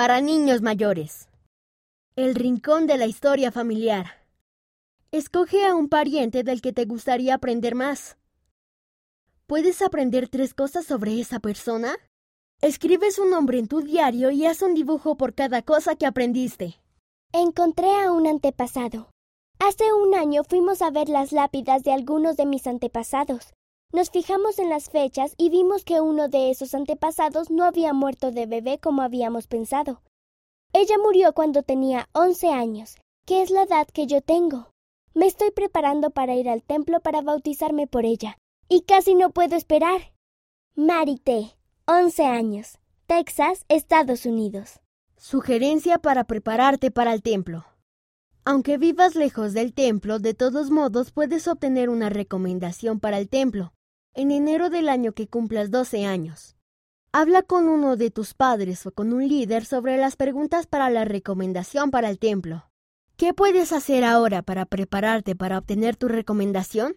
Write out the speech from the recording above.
para niños mayores. El rincón de la historia familiar. Escoge a un pariente del que te gustaría aprender más. ¿Puedes aprender tres cosas sobre esa persona? Escribe su nombre en tu diario y haz un dibujo por cada cosa que aprendiste. Encontré a un antepasado. Hace un año fuimos a ver las lápidas de algunos de mis antepasados. Nos fijamos en las fechas y vimos que uno de esos antepasados no había muerto de bebé como habíamos pensado. Ella murió cuando tenía once años, que es la edad que yo tengo. Me estoy preparando para ir al templo para bautizarme por ella, y casi no puedo esperar. Marité, once años, Texas, Estados Unidos. Sugerencia para prepararte para el templo. Aunque vivas lejos del templo, de todos modos puedes obtener una recomendación para el templo en enero del año que cumplas 12 años. Habla con uno de tus padres o con un líder sobre las preguntas para la recomendación para el templo. ¿Qué puedes hacer ahora para prepararte para obtener tu recomendación?